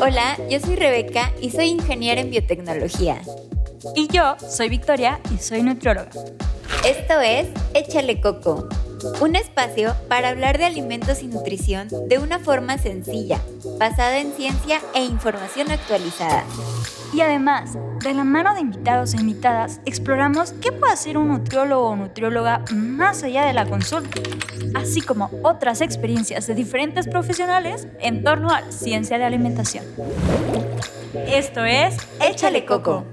Hola, yo soy Rebeca y soy ingeniera en biotecnología. Y yo soy Victoria y soy nutrióloga. Esto es Échale Coco, un espacio para hablar de alimentos y nutrición de una forma sencilla, basada en ciencia e información actualizada. Y además, de la mano de invitados e invitadas, exploramos qué puede hacer un nutriólogo o nutrióloga más allá de la consulta, así como otras experiencias de diferentes profesionales en torno a la ciencia de alimentación. Esto es Échale Coco.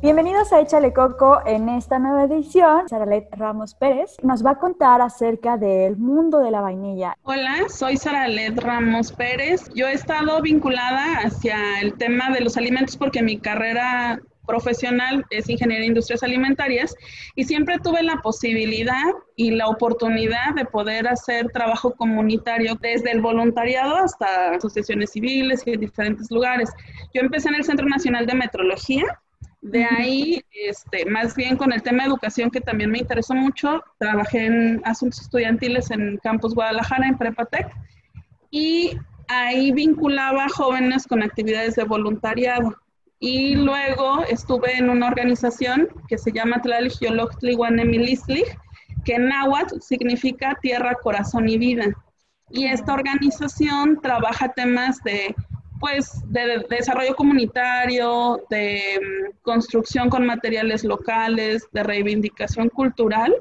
Bienvenidos a Échale Coco en esta nueva edición. Saralet Ramos Pérez nos va a contar acerca del mundo de la vainilla. Hola, soy Saralet Ramos Pérez. Yo he estado vinculada hacia el tema de los alimentos porque mi carrera profesional es ingeniería de industrias alimentarias y siempre tuve la posibilidad y la oportunidad de poder hacer trabajo comunitario desde el voluntariado hasta asociaciones civiles y en diferentes lugares. Yo empecé en el Centro Nacional de Metrología de ahí, este, más bien con el tema de educación que también me interesó mucho, trabajé en asuntos estudiantiles en Campus Guadalajara, en Prepatec, y ahí vinculaba jóvenes con actividades de voluntariado. Y luego estuve en una organización que se llama Tlalixyoloctlihuanemilistlich, que en náhuatl significa tierra, corazón y vida. Y esta organización trabaja temas de pues de, desarrollo comunitario, de mm, construcción con materiales locales, de reivindicación cultural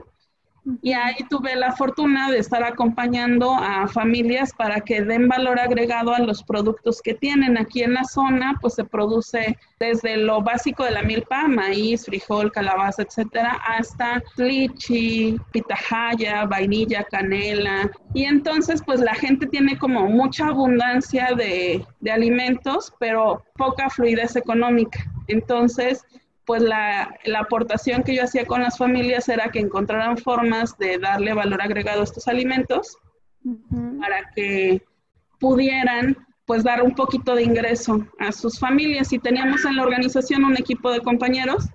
y ahí tuve la fortuna de estar acompañando a familias para que den valor agregado a los productos que tienen. Aquí en la zona, pues se produce desde lo básico de la milpa, maíz, frijol, calabaza, etcétera, hasta lichi, pitahaya, vainilla, canela. Y entonces, pues la gente tiene como mucha abundancia de, de alimentos, pero poca fluidez económica. Entonces, pues la, aportación que yo hacía con las familias era que encontraran formas de darle valor agregado a estos alimentos para que pudieran pues dar un poquito de ingreso a sus familias. Y teníamos en la organización un equipo de compañeros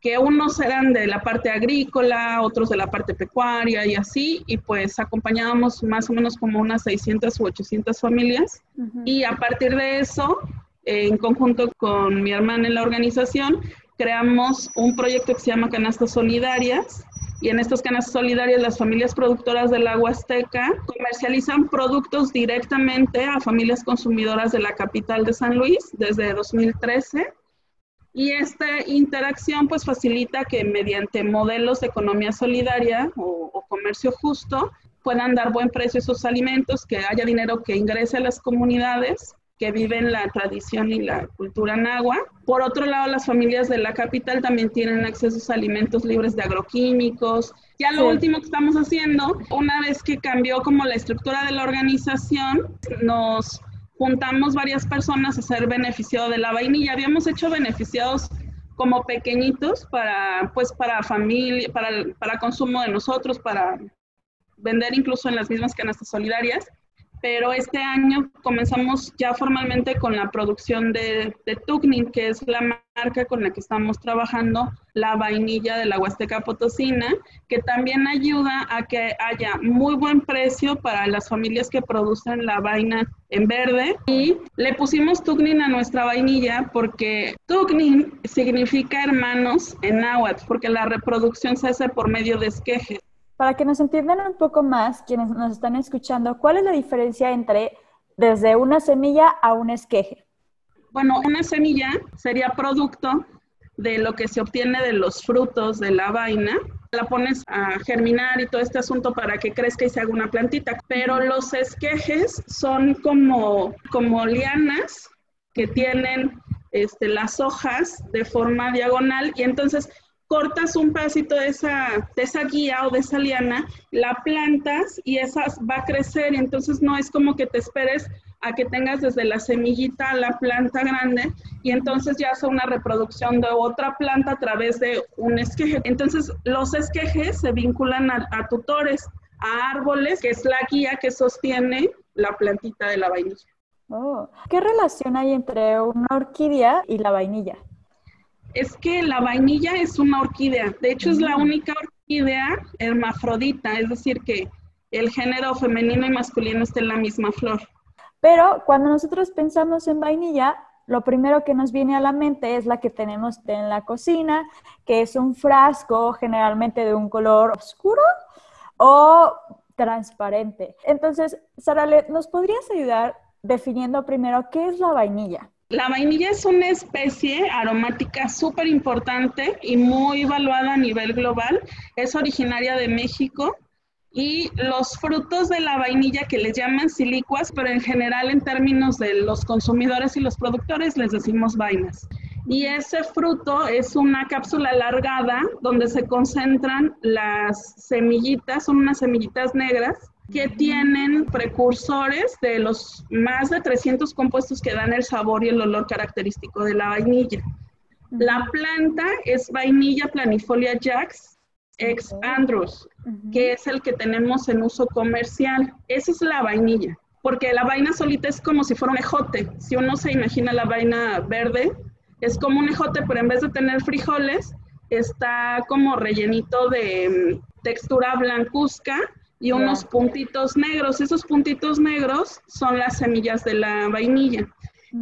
que unos eran de la parte agrícola, otros de la parte pecuaria y así, y pues acompañábamos más o menos como unas 600 u 800 familias. Y a partir de eso, en conjunto con mi hermana en la organización, creamos un proyecto que se llama Canastas Solidarias y en estas canastas solidarias las familias productoras del agua azteca comercializan productos directamente a familias consumidoras de la capital de San Luis desde 2013 y esta interacción pues facilita que mediante modelos de economía solidaria o, o comercio justo puedan dar buen precio a esos alimentos, que haya dinero que ingrese a las comunidades que viven la tradición y la cultura nahua. Por otro lado, las familias de la capital también tienen acceso a alimentos libres de agroquímicos. Ya lo último que estamos haciendo, una vez que cambió como la estructura de la organización, nos juntamos varias personas a ser beneficiados de la vainilla. Habíamos hecho beneficiados como pequeñitos para, pues, para familia, para, para consumo de nosotros, para vender incluso en las mismas canastas solidarias pero este año comenzamos ya formalmente con la producción de, de que es la marca con la que estamos trabajando, la vainilla de la Huasteca Potosina, que también ayuda a que haya muy buen precio para las familias que producen la vaina en verde. Y le pusimos Tugnin a nuestra vainilla porque Tugnin significa hermanos en náhuatl, porque la reproducción se hace por medio de esquejes. Para que nos entiendan un poco más, quienes nos están escuchando, ¿cuál es la diferencia entre desde una semilla a un esqueje? Bueno, una semilla sería producto de lo que se obtiene de los frutos de la vaina. La pones a germinar y todo este asunto para que crezca y se haga una plantita. Pero los esquejes son como, como lianas que tienen este, las hojas de forma diagonal y entonces cortas un pedacito de esa, de esa guía o de esa liana, la plantas y esa va a crecer entonces no es como que te esperes a que tengas desde la semillita a la planta grande y entonces ya hace una reproducción de otra planta a través de un esqueje. Entonces los esquejes se vinculan a, tutores, a árboles, que es la guía que sostiene la plantita de la vainilla. Oh. ¿Qué relación hay entre una orquídea y la vainilla? Es que la vainilla es una orquídea. De hecho, es la única orquídea hermafrodita, es decir, que el género femenino y masculino está en la misma flor. Pero cuando nosotros pensamos en vainilla, lo primero que nos viene a la mente es la que tenemos en la cocina, que es un frasco generalmente de un color oscuro o transparente. Entonces, Saralet, ¿nos podrías ayudar definiendo primero qué es la vainilla? La vainilla es una especie aromática súper importante y muy evaluada a nivel global. Es originaria de México y los frutos de la vainilla que les llaman silicuas, pero en general en términos de los consumidores y los productores les decimos vainas. Y ese fruto es una cápsula alargada donde se concentran las semillitas, son unas semillitas negras que tienen precursores de los más de 300 compuestos que dan el sabor y el olor característico de la vainilla. La planta es vainilla planifolia jax, ex Andros, que es el que tenemos en uso comercial. Esa es la vainilla, porque la vaina solita es como si fuera un ejote. Si uno se imagina la vaina verde, es como un ejote, pero en vez de tener frijoles, está como rellenito de mm, textura blancuzca y unos puntitos negros. Esos puntitos negros son las semillas de la vainilla.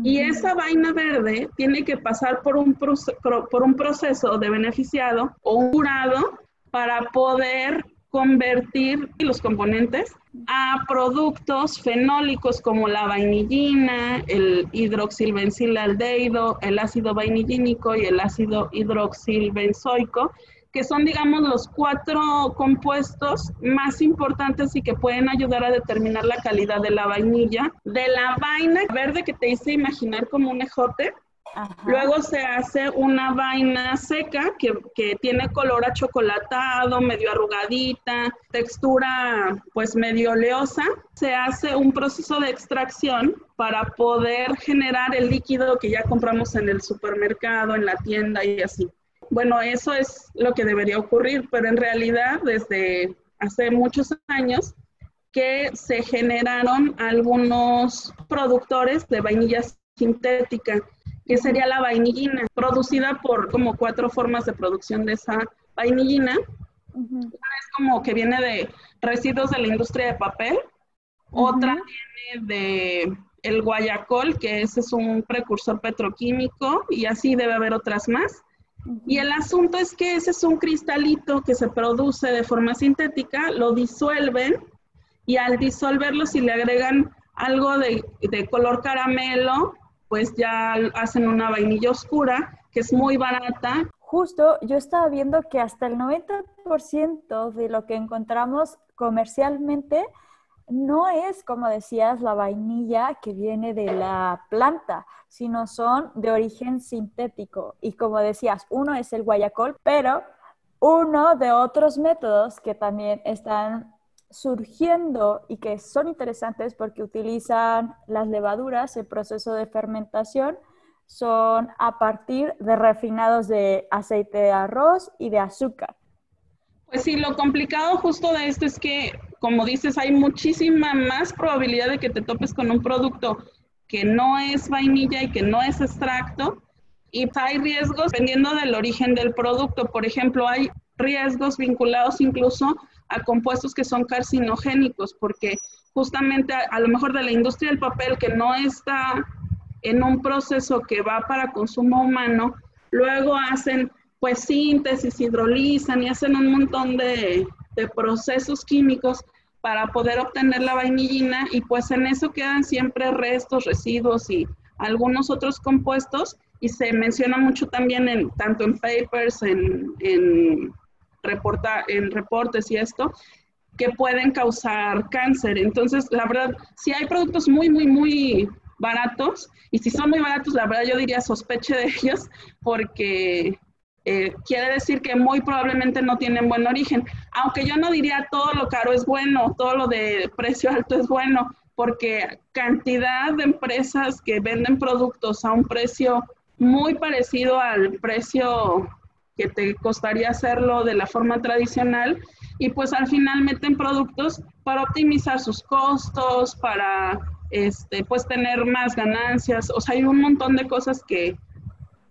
Y esa vaina verde tiene que pasar por un, por un proceso de beneficiado o un jurado para poder convertir los componentes a productos fenólicos como la vainillina, el hidroxilbenzilaldehido, el ácido vainillínico y el ácido hidroxilbenzoico, que son, digamos, los cuatro compuestos más importantes y que pueden ayudar a determinar la calidad de la vainilla. De la vaina verde que te hice imaginar como un ejote, Luego se hace una vaina seca que, que, tiene color achocolatado, medio arrugadita, textura pues medio oleosa. Se hace un proceso de extracción para poder generar el líquido que ya compramos en el supermercado, en la tienda y así. Bueno, eso es lo que debería ocurrir, pero en realidad desde hace muchos años que se generaron algunos productores de vainilla sintética que sería la vainillina, producida por como cuatro formas de producción de esa vainillina. Una es como que viene de residuos de la industria de papel, otra viene de el guayacol, que ese es un precursor petroquímico, y así debe haber otras más. Y el asunto es que ese es un cristalito que se produce de forma sintética, lo disuelven y al disolverlo si le agregan algo de, de color caramelo pues ya hacen una vainilla oscura que es muy barata. Justo, yo estaba viendo que hasta el 90% de lo que encontramos comercialmente no es, como decías, la vainilla que viene de la planta, sino son de origen sintético. Y como decías, uno es el guayacol, pero uno de otros métodos que también están surgiendo y que son interesantes porque utilizan las levaduras, el proceso de fermentación, son a partir de refinados de aceite de arroz y de azúcar. Pues sí, lo complicado justo de esto es que, como dices, hay muchísima más probabilidad de que te topes con un producto que no es vainilla y que no es extracto. Y hay riesgos dependiendo del origen del producto. Por ejemplo, hay riesgos vinculados incluso a compuestos que son carcinogénicos, porque justamente a, lo mejor de la industria del papel que no está en un proceso que va para consumo humano, luego hacen pues síntesis, hidrolizan y hacen un montón de, de procesos químicos para poder obtener la vainillina y pues en eso quedan siempre restos, residuos y algunos otros compuestos y se menciona mucho también en tanto en papers, en, en reporta, en reportes y esto, que pueden causar cáncer. Entonces, la verdad, si hay productos muy, muy, muy baratos, y si son muy baratos, la verdad yo diría sospeche de ellos, porque eh, quiere decir que muy probablemente no tienen buen origen. Aunque yo no diría todo lo caro es bueno, todo lo de precio alto es bueno, porque cantidad de empresas que venden productos a un precio muy parecido al precio que te costaría hacerlo de la forma tradicional y pues al final meten productos para optimizar sus costos, para este, pues tener más ganancias, o sea, hay un montón de cosas que,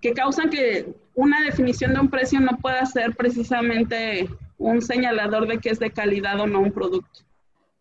que causan que una definición de un precio no pueda ser precisamente un señalador de que es de calidad o no un producto.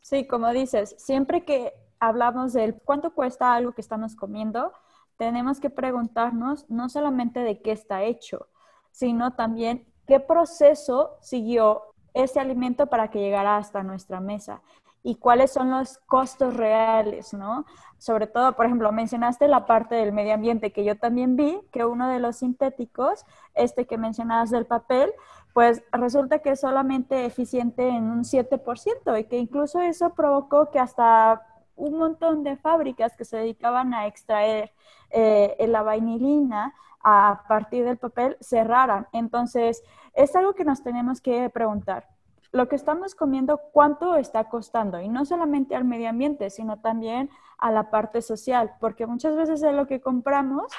Sí, como dices, siempre que hablamos del cuánto cuesta algo que estamos comiendo, tenemos que preguntarnos no solamente de qué está hecho, sino también qué proceso siguió ese alimento para que llegara hasta nuestra mesa y cuáles son los costos reales, ¿no? Sobre todo, por ejemplo, mencionaste la parte del medio ambiente, que yo también vi que uno de los sintéticos, este que mencionabas del papel, pues resulta que es solamente eficiente en un 7% y que incluso eso provocó que hasta un montón de fábricas que se dedicaban a extraer eh, la vainilina a partir del papel cerraran. Entonces, es algo que nos tenemos que preguntar. Lo que estamos comiendo, ¿cuánto está costando? Y no solamente al medio ambiente, sino también a la parte social, porque muchas veces es lo que compramos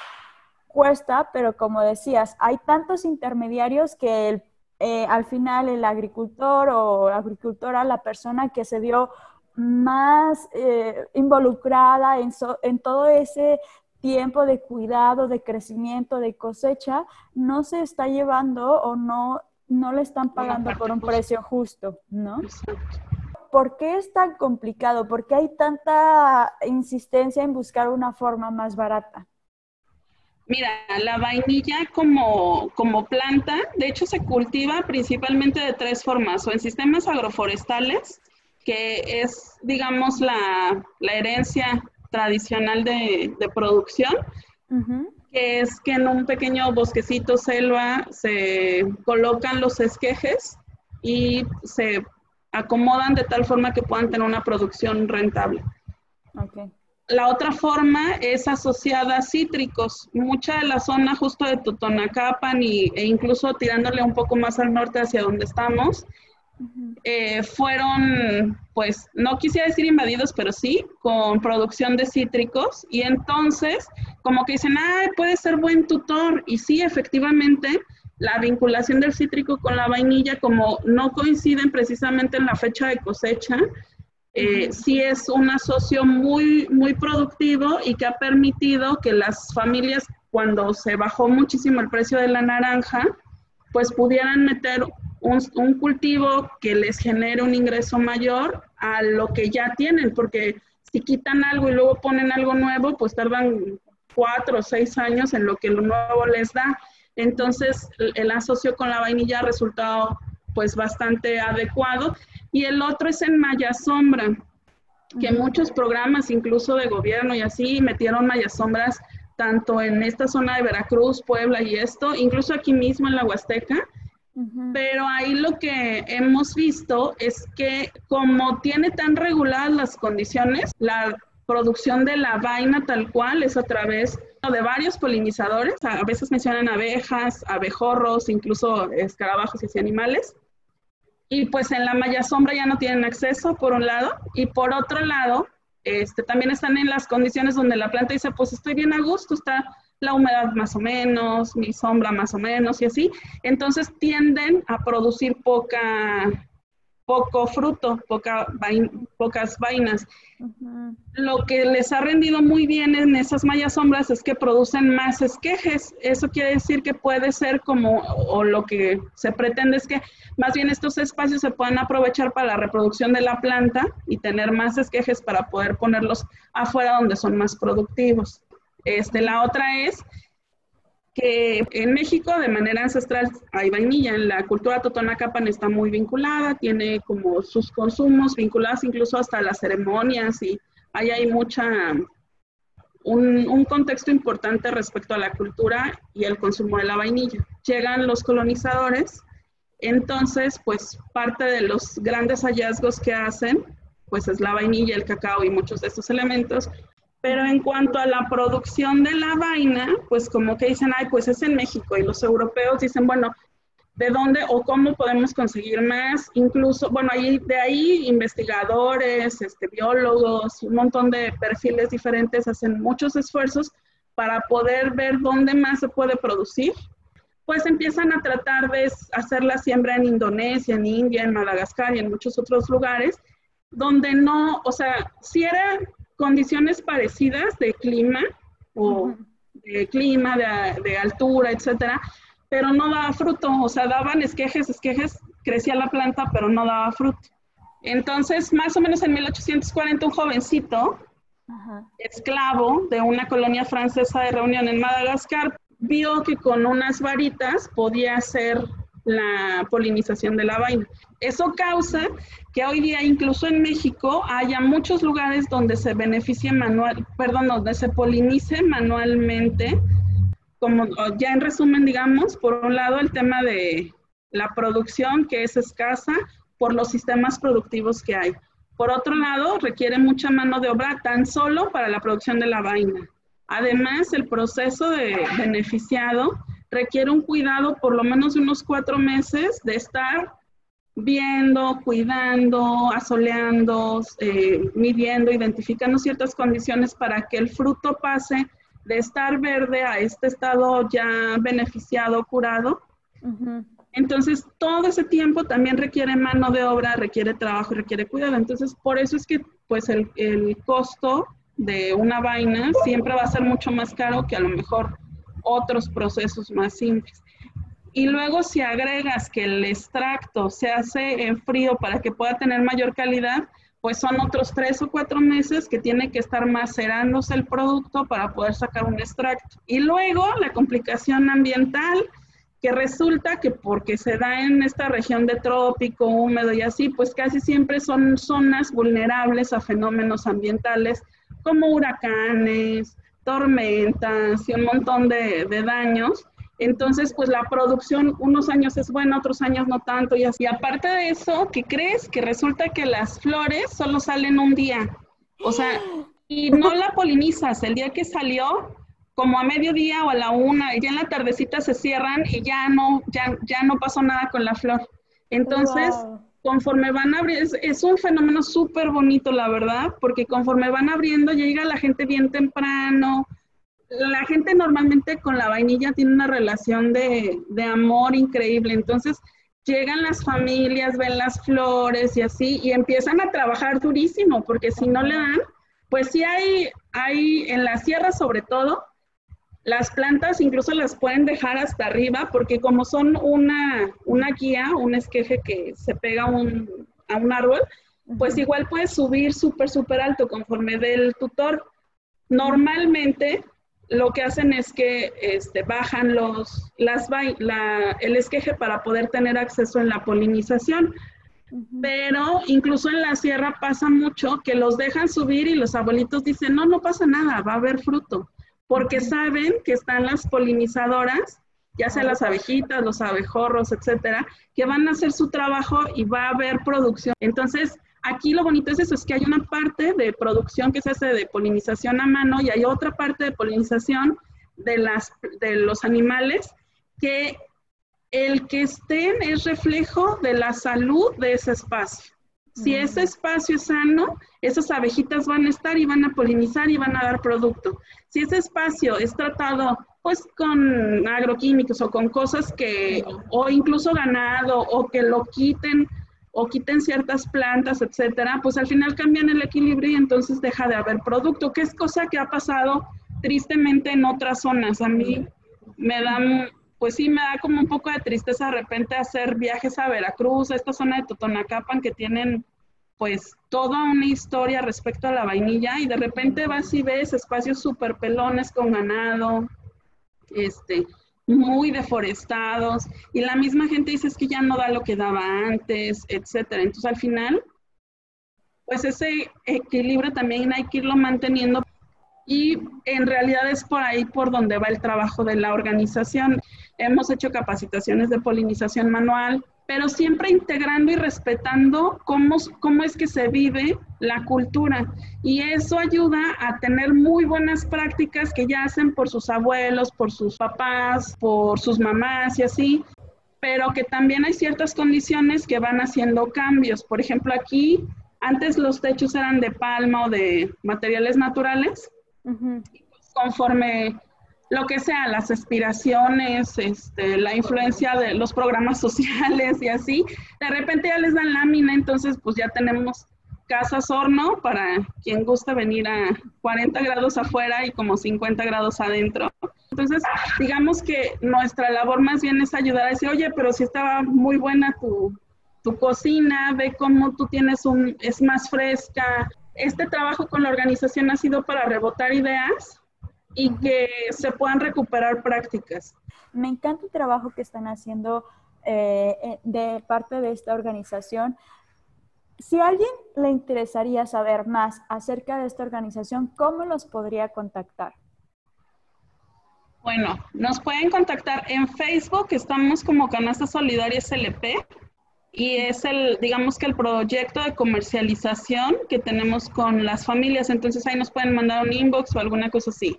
cuesta, pero como decías, hay tantos intermediarios que eh, al final el agricultor o agricultora, la persona que se vio más eh, involucrada en, en todo ese tiempo de cuidado, de crecimiento, de cosecha, no se está llevando o no, no le están pagando por un precio justo, ¿no? ¿Por qué es tan complicado? ¿Por qué hay tanta insistencia en buscar una forma más barata? Mira, la vainilla como, como planta, de hecho se cultiva principalmente de tres formas, o en sistemas agroforestales, que es, digamos, la, la herencia tradicional de, producción, que es que en un pequeño bosquecito selva se colocan los esquejes y se acomodan de tal forma que puedan tener una producción rentable. La otra forma es asociada a cítricos. Mucha de la zona justo de Totonacapan y, e incluso tirándole un poco más al norte hacia donde estamos, eh, fueron, pues, no quisiera decir invadidos, pero sí, con producción de cítricos. Y entonces, como que dicen, ah, puede ser buen tutor. Y sí, efectivamente, la vinculación del cítrico con la vainilla, como no coinciden precisamente en la fecha de cosecha, eh, sí es un asocio muy, muy productivo y que ha permitido que las familias, cuando se bajó muchísimo el precio de la naranja, pues pudieran meter un, cultivo que les genere un ingreso mayor a lo que ya tienen, porque si quitan algo y luego ponen algo nuevo, pues tardan cuatro o seis años en lo que lo nuevo les da. Entonces, el asocio con la vainilla ha resultado pues bastante adecuado. Y el otro es en Maya Sombra, que muchos programas, incluso de gobierno y así, metieron Maya Sombras tanto en esta zona de Veracruz, Puebla y esto, incluso aquí mismo en la Huasteca, pero ahí lo que hemos visto es que como tiene tan reguladas las condiciones, la producción de la vaina tal cual es a través de varios polinizadores, a veces mencionan abejas, abejorros, incluso escarabajos y así animales. Y pues en la malla sombra ya no tienen acceso, por un lado, y por otro lado, este, también están en las condiciones donde la planta dice, pues estoy bien a gusto, está la humedad más o menos, mi sombra más o menos y así. Entonces tienden a producir poca, poco fruto, poca pocas vainas. Lo que les ha rendido muy bien en esas mallas sombras es que producen más esquejes. Eso quiere decir que puede ser como, o lo que se pretende es que más bien estos espacios se puedan aprovechar para la reproducción de la planta y tener más esquejes para poder ponerlos afuera donde son más productivos. Este, la otra es que en México de manera ancestral hay vainilla. La cultura totonacapan está muy vinculada, tiene como sus consumos vinculados incluso hasta las ceremonias y ahí hay mucha, un, un, contexto importante respecto a la cultura y el consumo de la vainilla. Llegan los colonizadores, entonces pues parte de los grandes hallazgos que hacen pues es la vainilla, el cacao y muchos de estos elementos, pero en cuanto a la producción de la vaina, pues como que dicen, ay, pues es en México. Y los europeos dicen, bueno, ¿de dónde o cómo podemos conseguir más? Incluso, bueno, de ahí investigadores, este, biólogos, un montón de perfiles diferentes hacen muchos esfuerzos para poder ver dónde más se puede producir. Pues empiezan a tratar de hacer la siembra en Indonesia, en India, en Madagascar y en muchos otros lugares, donde no, o sea, si era condiciones parecidas de clima o clima, de, de, altura, etcétera, pero no daba fruto, o sea, daban esquejes, esquejes, crecía la planta, pero no daba fruto. Entonces, más o menos en 1840, un jovencito, esclavo de una colonia francesa de reunión en Madagascar, vio que con unas varitas podía hacer la polinización de la vaina. Eso causa que hoy día, incluso en México, haya muchos lugares donde se beneficie manual, perdón, donde se polinice manualmente como ya en resumen, digamos, por un lado el tema de la producción que es escasa por los sistemas productivos que hay. Por otro lado, requiere mucha mano de obra tan solo para la producción de la vaina. Además, el proceso de beneficiado requiere un cuidado por lo menos de unos cuatro meses de estar viendo, cuidando, asoleando, eh, midiendo, identificando ciertas condiciones para que el fruto pase de estar verde a este estado ya beneficiado, curado. Entonces, todo ese tiempo también requiere mano de obra, requiere trabajo, requiere cuidado. Entonces, por eso es que pues el, el costo de una vaina siempre va a ser mucho más caro que a lo mejor otros procesos más simples. Y luego si agregas que el extracto se hace en frío para que pueda tener mayor calidad, pues son otros tres o cuatro meses que tiene que estar macerándose el producto para poder sacar un extracto. Y luego la complicación ambiental, que resulta que porque se da en esta región de trópico, húmedo y así, pues casi siempre son zonas vulnerables a fenómenos ambientales como huracanes, tormentas y un montón de, de daños. Entonces, pues la producción unos años es buena, otros años no tanto y así. aparte de eso, ¿qué crees? Que resulta que las flores solo salen un día. O sea, y no la polinizas. El día que salió, como a mediodía o a la una, ya en la tardecita se cierran y ya no, ya, ya no pasó nada con la flor. Entonces, conforme van abriendo, es, un fenómeno súper bonito, la verdad, porque conforme van abriendo, llega la gente bien temprano, la gente normalmente con la vainilla tiene una relación de, amor increíble. Entonces, llegan las familias, ven las flores y así, y empiezan a trabajar durísimo, porque si no le dan, pues sí hay, hay en la sierra sobre todo, las plantas incluso las pueden dejar hasta arriba, porque como son una, una guía, un esqueje que se pega un, a un árbol, pues igual puedes subir súper, súper alto conforme del tutor. Normalmente lo que hacen es que este, bajan los, las, el esqueje para poder tener acceso en la polinización. Pero incluso en la sierra pasa mucho que los dejan subir y los abuelitos dicen, no, no pasa nada, va a haber fruto, porque saben que están las polinizadoras, ya sea las abejitas, los abejorros, etcétera, que van a hacer su trabajo y va a haber producción. Entonces, Aquí lo bonito es eso, es que hay una parte de producción que se hace de polinización a mano y hay otra parte de polinización de, las, de los animales que el que estén es reflejo de la salud de ese espacio. Si ese espacio es sano, esas abejitas van a estar y van a polinizar y van a dar producto. Si ese espacio es tratado pues con agroquímicos o con cosas que, o incluso ganado, o que lo quiten o quiten ciertas plantas, etcétera, pues al final cambian el equilibrio y entonces deja de haber producto, que es cosa que ha pasado tristemente en otras zonas. A mí me dan, pues sí, me da como un poco de tristeza de repente hacer viajes a Veracruz, a esta zona de Totonacapan que tienen pues toda una historia respecto a la vainilla y de repente vas y ves espacios súper pelones con ganado, este, muy deforestados y la misma gente dice es que ya no da lo que daba antes, etcétera. Entonces al final, pues ese equilibrio también hay que irlo manteniendo y en realidad es por ahí por donde va el trabajo de la organización. Hemos hecho capacitaciones de polinización manual, pero siempre integrando y respetando cómo, cómo es que se vive la cultura. Y eso ayuda a tener muy buenas prácticas que ya hacen por sus abuelos, por sus papás, por sus mamás y así, pero que también hay ciertas condiciones que van haciendo cambios. Por ejemplo, aquí antes los techos eran de palma o de materiales naturales. Conforme lo que sea, las aspiraciones, este, la influencia de los programas sociales y así, de repente ya les dan lámina, entonces pues ya tenemos casas horno para quien gusta venir a 40 grados afuera y como 50 grados adentro. Entonces, digamos que nuestra labor más bien es ayudar a decir, oye, pero si estaba muy buena tu, tu cocina, ve cómo tú tienes un, es más fresca. Este trabajo con la organización ha sido para rebotar ideas y que se puedan recuperar prácticas. Me encanta el trabajo que están haciendo eh, eh, de parte de esta organización. Si a alguien le interesaría saber más acerca de esta organización, ¿cómo los podría contactar? Bueno, nos pueden contactar en Facebook, estamos como Canasta Solidaria SLP y es el, digamos que el proyecto de comercialización que tenemos con las familias, entonces ahí nos pueden mandar un inbox o alguna cosa así.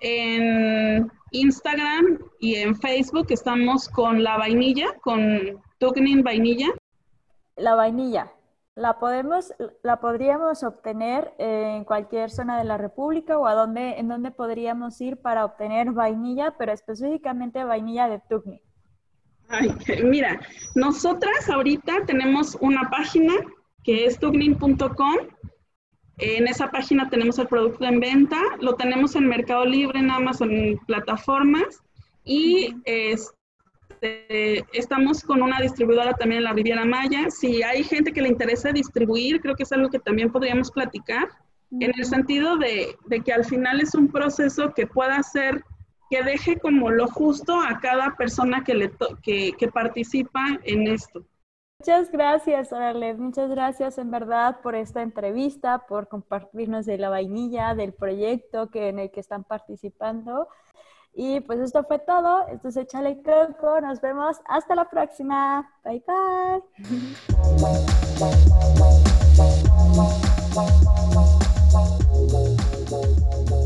En Instagram y en Facebook estamos con la vainilla, con Tugnin Vainilla. La vainilla, ¿la, podemos, ¿la podríamos obtener en cualquier zona de la República o a dónde, en dónde podríamos ir para obtener vainilla, pero específicamente vainilla de Tugnin? Ay, mira, nosotras ahorita tenemos una página que es tugnin.com en esa página tenemos el producto en venta, lo tenemos en Mercado Libre, en Amazon, en plataformas y este, estamos con una distribuidora también en la Riviera Maya. Si hay gente que le interesa distribuir, creo que es algo que también podríamos platicar, en el sentido de, que al final es un proceso que pueda ser, que deje como lo justo a cada persona que, le que, que participa en esto. Muchas gracias, Arlet. Muchas gracias en verdad por esta entrevista, por compartirnos de la vainilla, del proyecto que, en el que están participando. Y pues esto fue todo. Esto es Échale Coco. Nos vemos hasta la próxima. Bye bye.